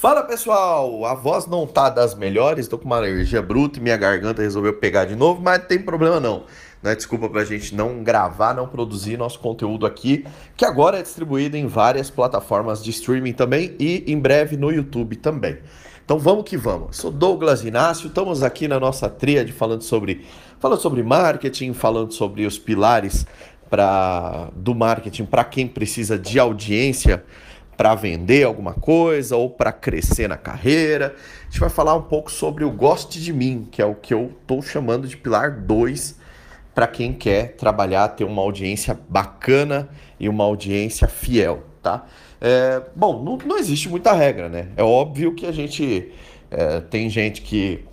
Fala pessoal, a voz não tá das melhores, tô com uma alergia bruta e minha garganta resolveu pegar de novo, mas não tem problema não. Não é desculpa pra gente não gravar, não produzir nosso conteúdo aqui, que agora é distribuído em várias plataformas de streaming também e em breve no YouTube também. Então vamos que vamos. Sou Douglas Inácio, estamos aqui na nossa tríade falando sobre, falando sobre marketing, falando sobre os pilares do marketing para quem precisa de audiência para vender alguma coisa ou para crescer na carreira. A gente vai falar um pouco sobre o Goste de Mim, que é o que eu estou chamando de pilar 2 para quem quer trabalhar, ter uma audiência bacana e uma audiência fiel, tá? É, bom, não, não, existe muita regra, né? É óbvio que a gente é, tem gente que,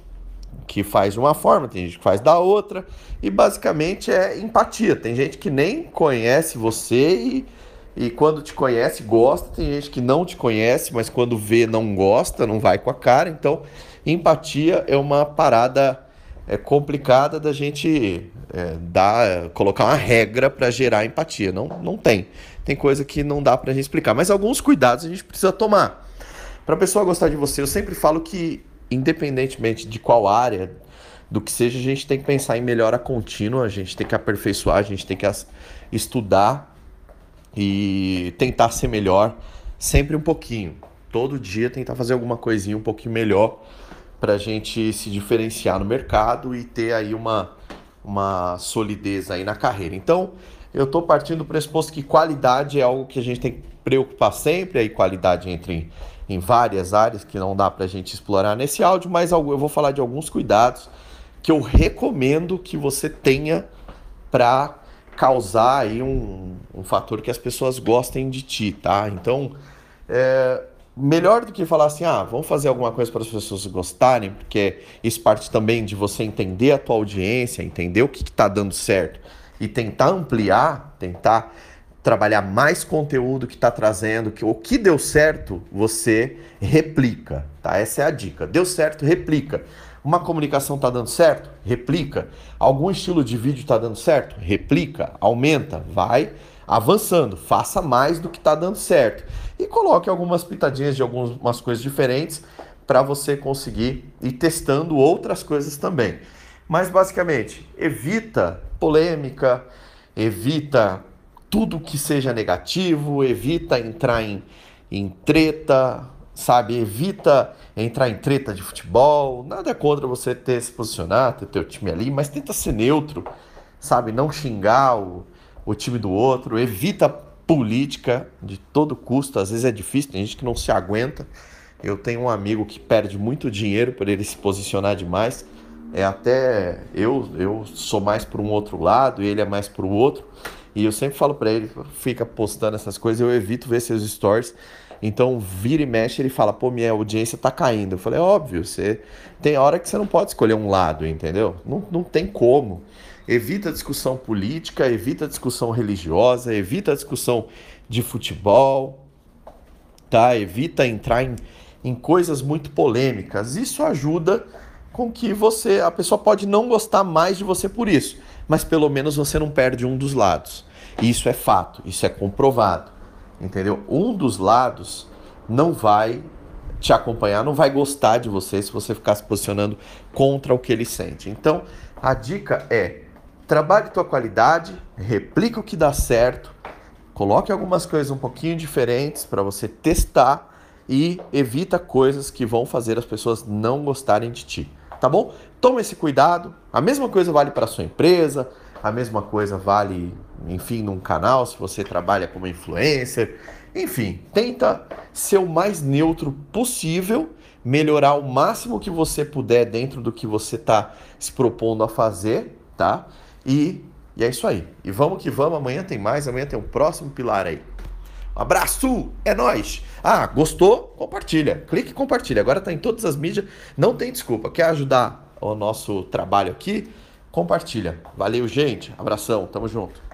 que faz de uma forma, tem gente que faz da outra, e basicamente é empatia. Tem gente que nem conhece você e e quando te conhece, gosta. Tem gente que não te conhece, mas quando vê, não gosta, não vai com a cara. Então, empatia é uma parada é, complicada da gente é, dar, colocar uma regra para gerar empatia. Não, não tem. Tem coisa que não dá para a gente explicar. Mas alguns cuidados a gente precisa tomar. Para a pessoa gostar de você, eu sempre falo que, independentemente de qual área, do que seja, a gente tem que pensar em melhora contínua, a gente tem que aperfeiçoar, a gente tem que estudar e tentar ser melhor sempre um pouquinho. Todo dia tentar fazer alguma coisinha um pouquinho melhor para a gente se diferenciar no mercado e ter aí uma, uma solidez aí na carreira. Então, eu estou partindo do pressuposto que qualidade é algo que a gente tem que preocupar sempre, aí qualidade entra em, em várias áreas que não dá para a gente explorar nesse áudio, mas eu vou falar de alguns cuidados que eu recomendo que você tenha para causar aí um, um fator que as pessoas gostem de ti, tá? Então, é, melhor do que falar assim, ah, vamos fazer alguma coisa para as pessoas gostarem, porque isso parte também de você entender a tua audiência, entender o que está dando certo e tentar ampliar, tentar trabalhar mais conteúdo que está trazendo, que o que deu certo, você replica, tá? Essa é a dica. Deu certo, replica. Uma comunicação está dando certo? Replica. Algum estilo de vídeo está dando certo? Replica, aumenta, vai avançando, faça mais do que está dando certo. E coloque algumas pitadinhas de algumas coisas diferentes para você conseguir ir testando outras coisas também. Mas basicamente, evita polêmica, evita tudo que seja negativo, evita entrar em, em treta, sabe? Evita entrar em treta de futebol. Nada contra você ter se posicionar, ter teu time ali, mas tenta ser neutro, sabe? Não xingar o, o time do outro. Evita política de todo custo. Às vezes é difícil, tem gente que não se aguenta. Eu tenho um amigo que perde muito dinheiro por ele se posicionar demais. É até eu, eu sou mais para um outro lado e ele é mais para o outro. E eu sempre falo para ele, fica postando essas coisas, eu evito ver seus stories então, vira e mexe, ele fala, pô, minha audiência tá caindo. Eu falei, óbvio, você tem hora que você não pode escolher um lado, entendeu? Não, não tem como. Evita a discussão política, evita a discussão religiosa, evita a discussão de futebol, tá? Evita entrar em, em coisas muito polêmicas. Isso ajuda com que você, a pessoa pode não gostar mais de você por isso, mas pelo menos você não perde um dos lados. Isso é fato, isso é comprovado entendeu? Um dos lados não vai te acompanhar, não vai gostar de você se você ficar se posicionando contra o que ele sente. Então, a dica é: trabalhe tua qualidade, replique o que dá certo, coloque algumas coisas um pouquinho diferentes para você testar e evita coisas que vão fazer as pessoas não gostarem de ti, tá bom? Toma esse cuidado. A mesma coisa vale para sua empresa, a mesma coisa vale, enfim, num canal, se você trabalha como influencer. Enfim, tenta ser o mais neutro possível, melhorar o máximo que você puder dentro do que você está se propondo a fazer, tá? E, e é isso aí. E vamos que vamos, amanhã tem mais, amanhã tem o um próximo pilar aí. Um abraço, é nós. Ah, gostou? Compartilha. Clique e compartilha. Agora está em todas as mídias, não tem desculpa. Quer ajudar o nosso trabalho aqui? Compartilha. Valeu, gente. Abração. Tamo junto.